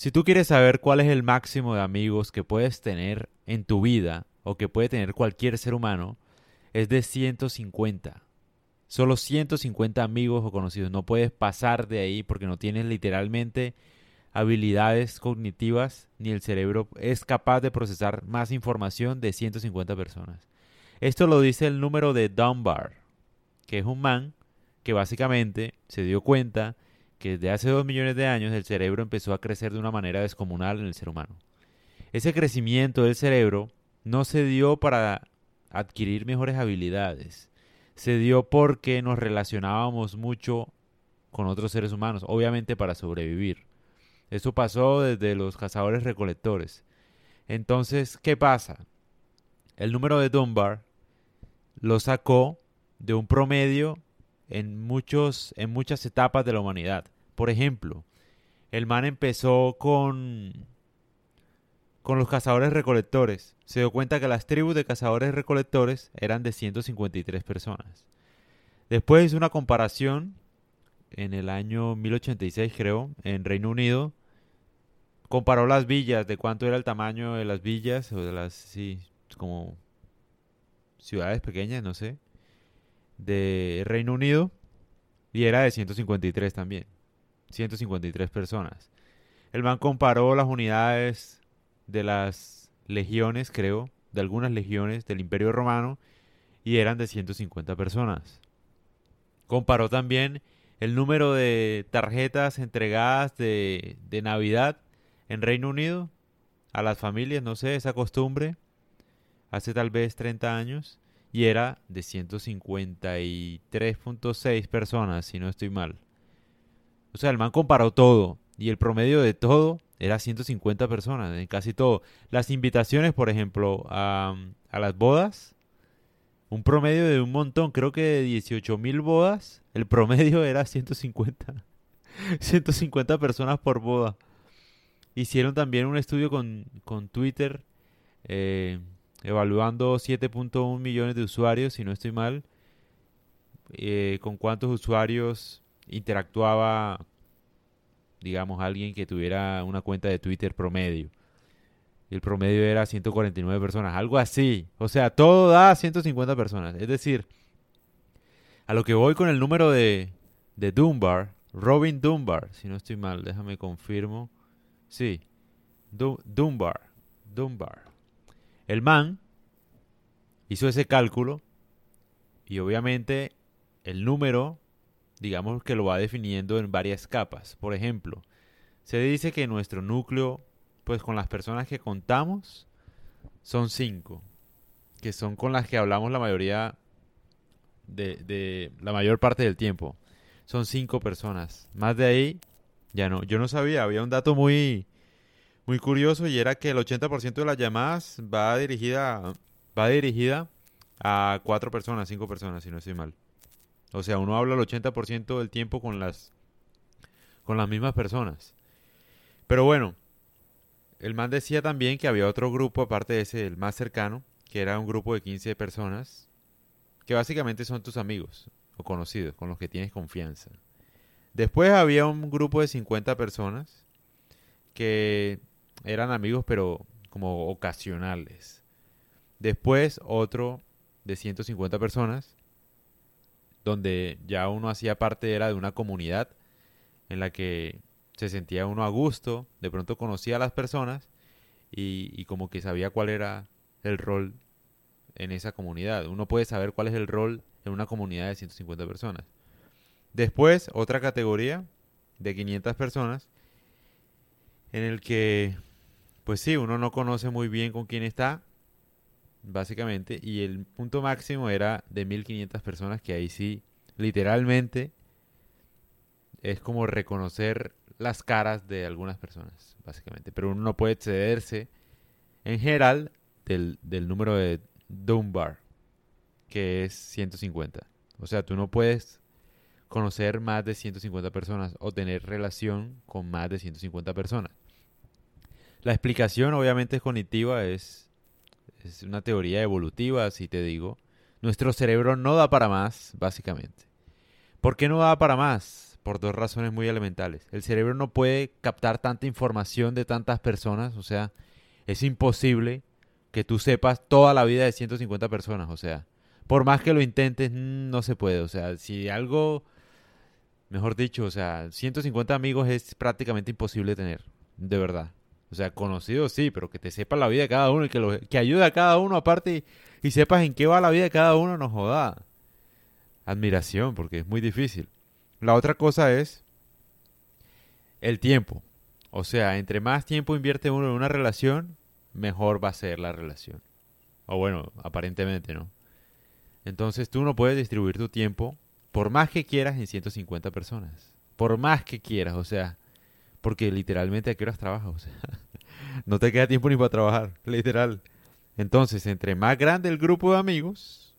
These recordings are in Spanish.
Si tú quieres saber cuál es el máximo de amigos que puedes tener en tu vida o que puede tener cualquier ser humano, es de 150. Solo 150 amigos o conocidos. No puedes pasar de ahí porque no tienes literalmente habilidades cognitivas ni el cerebro es capaz de procesar más información de 150 personas. Esto lo dice el número de Dunbar, que es un man que básicamente se dio cuenta que desde hace dos millones de años el cerebro empezó a crecer de una manera descomunal en el ser humano. Ese crecimiento del cerebro no se dio para adquirir mejores habilidades, se dio porque nos relacionábamos mucho con otros seres humanos, obviamente para sobrevivir. Eso pasó desde los cazadores recolectores. Entonces, ¿qué pasa? El número de Dunbar lo sacó de un promedio en, muchos, en muchas etapas de la humanidad. Por ejemplo, el man empezó con, con los cazadores recolectores. Se dio cuenta que las tribus de cazadores recolectores eran de 153 personas. Después hizo una comparación en el año 1086, creo, en Reino Unido. Comparó las villas, de cuánto era el tamaño de las villas, o de las, sí, como ciudades pequeñas, no sé de Reino Unido y era de 153 también. 153 personas. El man comparó las unidades de las legiones, creo, de algunas legiones del Imperio Romano y eran de 150 personas. Comparó también el número de tarjetas entregadas de, de Navidad en Reino Unido a las familias, no sé, esa costumbre, hace tal vez 30 anos, y era de 153.6 personas, si no estoy mal. O sea, el man comparó todo y el promedio de todo era 150 personas, en casi todo. Las invitaciones, por ejemplo, a, a las bodas, un promedio de un montón, creo que de 18 mil bodas, el promedio era 150. 150 personas por boda. Hicieron también un estudio con, con Twitter. Eh, evaluando 7.1 millones de usuarios, si no estoy mal, eh, con cuántos usuarios interactuaba, digamos, alguien que tuviera una cuenta de Twitter promedio. El promedio era 149 personas, algo así. O sea, todo da 150 personas. Es decir, a lo que voy con el número de, de Dunbar, Robin Dunbar, si no estoy mal, déjame confirmo. Sí, Dunbar, Dunbar. El man hizo ese cálculo y obviamente el número, digamos que lo va definiendo en varias capas. Por ejemplo, se dice que nuestro núcleo, pues con las personas que contamos, son cinco, que son con las que hablamos la mayoría de, de la mayor parte del tiempo. Son cinco personas. Más de ahí, ya no. Yo no sabía, había un dato muy, muy curioso y era que el 80% de las llamadas va dirigida, va dirigida a cuatro personas, cinco personas, si no estoy mal. O sea, uno habla el 80% del tiempo con las, con las mismas personas. Pero bueno, el man decía también que había otro grupo, aparte de ese, el más cercano, que era un grupo de 15 personas, que básicamente son tus amigos o conocidos, con los que tienes confianza. Después había un grupo de 50 personas que eran amigos pero como ocasionales. Después otro de 150 personas, donde ya uno hacía parte era de una comunidad en la que se sentía uno a gusto, de pronto conocía a las personas y, y como que sabía cuál era el rol en esa comunidad. Uno puede saber cuál es el rol en una comunidad de 150 personas. Después, otra categoría de 500 personas en el que pues sí, uno no conoce muy bien con quién está, básicamente, y el punto máximo era de 1500 personas, que ahí sí, literalmente, es como reconocer las caras de algunas personas, básicamente, pero uno no puede excederse en general del, del número de Dunbar, que es 150. O sea, tú no puedes conocer más de 150 personas o tener relación con más de 150 personas. La explicación obviamente es cognitiva, es, es una teoría evolutiva, si te digo. Nuestro cerebro no da para más, básicamente. ¿Por qué no da para más? por dos razones muy elementales. El cerebro no puede captar tanta información de tantas personas, o sea, es imposible que tú sepas toda la vida de 150 personas, o sea, por más que lo intentes, mm, no se puede, o sea, si algo, mejor dicho, o sea, 150 amigos es prácticamente imposible tener, de verdad. O sea, conocidos sí, pero que te sepas la vida de cada uno y que, lo, que ayude a cada uno aparte y, y sepas en qué va la vida de cada uno, no joda. Admiración, porque es muy difícil. La otra cosa es el tiempo. O sea, entre más tiempo invierte uno en una relación, mejor va a ser la relación. O bueno, aparentemente, ¿no? Entonces tú no puedes distribuir tu tiempo por más que quieras en 150 personas. Por más que quieras, o sea, porque literalmente a qué horas trabajas, o sea, no te queda tiempo ni para trabajar, literal. Entonces, entre más grande el grupo de amigos,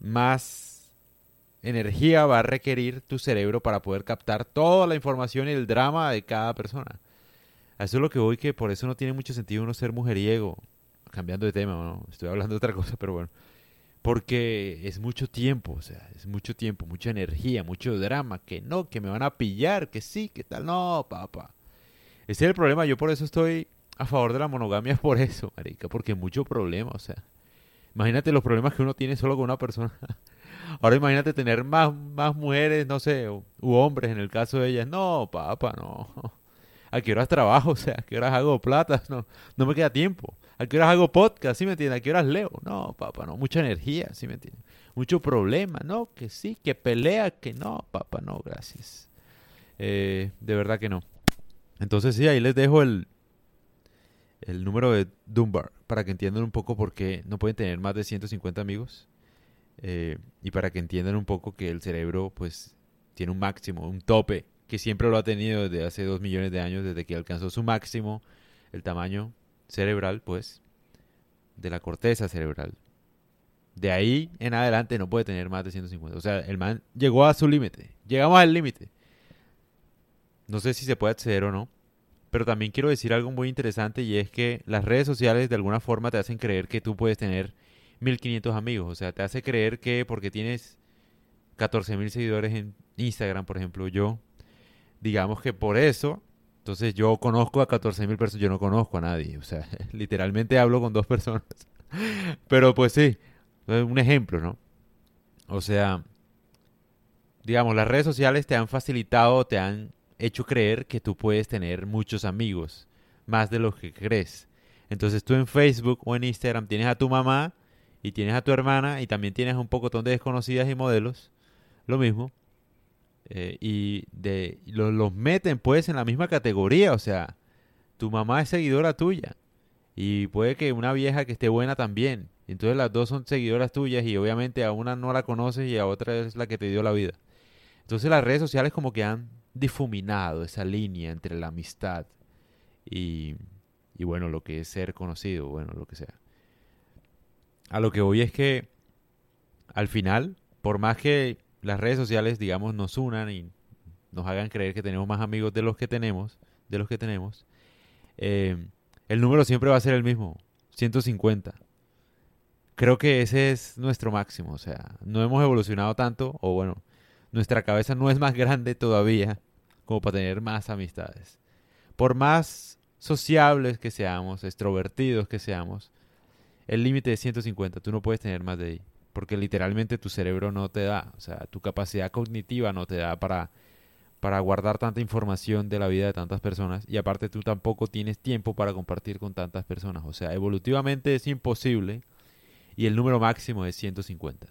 más energía va a requerir tu cerebro para poder captar toda la información y el drama de cada persona. eso es lo que voy, que por eso no tiene mucho sentido uno ser mujeriego. Cambiando de tema, ¿no? estoy hablando de otra cosa, pero bueno. Porque es mucho tiempo, o sea, es mucho tiempo, mucha energía, mucho drama, que no, que me van a pillar, que sí, que tal, no, papá. Ese es el problema, yo por eso estoy a favor de la monogamia, por eso, marica, porque mucho problema, o sea. Imagínate los problemas que uno tiene solo con una persona. Ahora imagínate tener más, más mujeres, no sé, u, hombres en el caso de ellas. No, papá, no. ¿A qué horas trabajo? O sea, ¿a qué horas hago plata? No, no me queda tiempo. ¿A qué horas hago podcast? ¿Sí me entiendes? ¿A qué horas leo? No, papá, no. Mucha energía, ¿sí me entiendes? Mucho problema, ¿no? Que sí, que pelea, que no, papá, no, gracias. Eh, de verdad que no. Entonces sí, ahí les dejo el, el número de Dunbar para que entiendan un poco por qué no pueden tener más de 150 amigos. Eh, y para que entiendan un poco que el cerebro pues tiene un máximo, un tope, que siempre lo ha tenido desde hace dos millones de años, desde que alcanzó su máximo, el tamaño cerebral, pues, de la corteza cerebral. De ahí en adelante no puede tener más de 150. O sea, el man llegó a su límite. Llegamos al límite. No sé si se puede acceder o no. Pero también quiero decir algo muy interesante y es que las redes sociales de alguna forma te hacen creer que tú puedes tener 1500 amigos. O sea, te hace creer que porque tienes 14.000 seguidores en Instagram, por ejemplo, yo, digamos que por eso, entonces yo conozco a 14.000 personas, yo no conozco a nadie. O sea, literalmente hablo con dos personas. Pero pues sí, un ejemplo, ¿no? O sea, digamos, las redes sociales te han facilitado, te han hecho creer que tú puedes tener muchos amigos, más de lo que crees. Entonces tú en Facebook o en Instagram tienes a tu mamá y tienes a tu hermana y también tienes un pocotón de desconocidas y modelos, lo mismo. Eh, y de los meten pues en la misma categoría, o sea, tu mamá es seguidora tuya y puede que una vieja que esté buena también. Entonces las dos son seguidoras tuyas y obviamente a una no la conoces y a otra es la que te dio la vida. Entonces las redes sociales como que han difuminado esa línea entre la amistad y, y bueno, lo que es ser conocido, bueno, lo que sea a lo que voy es que al final, por más que las redes sociales, digamos, nos unan y nos hagan creer que tenemos más amigos de los que tenemos, de los que tenemos, eh, el número siempre va a ser el mismo, 150. Creo que ese es nuestro máximo, o sea, no hemos evolucionado tanto, o bueno, nuestra cabeza no es más grande todavía como para tener más amistades. Por más sociables que seamos, extrovertidos que seamos, el límite de 150, tú no puedes tener más de ahí, porque literalmente tu cerebro no te da, o sea, tu capacidad cognitiva no te da para, para guardar tanta información de la vida de tantas personas y aparte tú tampoco tienes tiempo para compartir con tantas personas, o sea, evolutivamente es imposible y el número máximo es 150.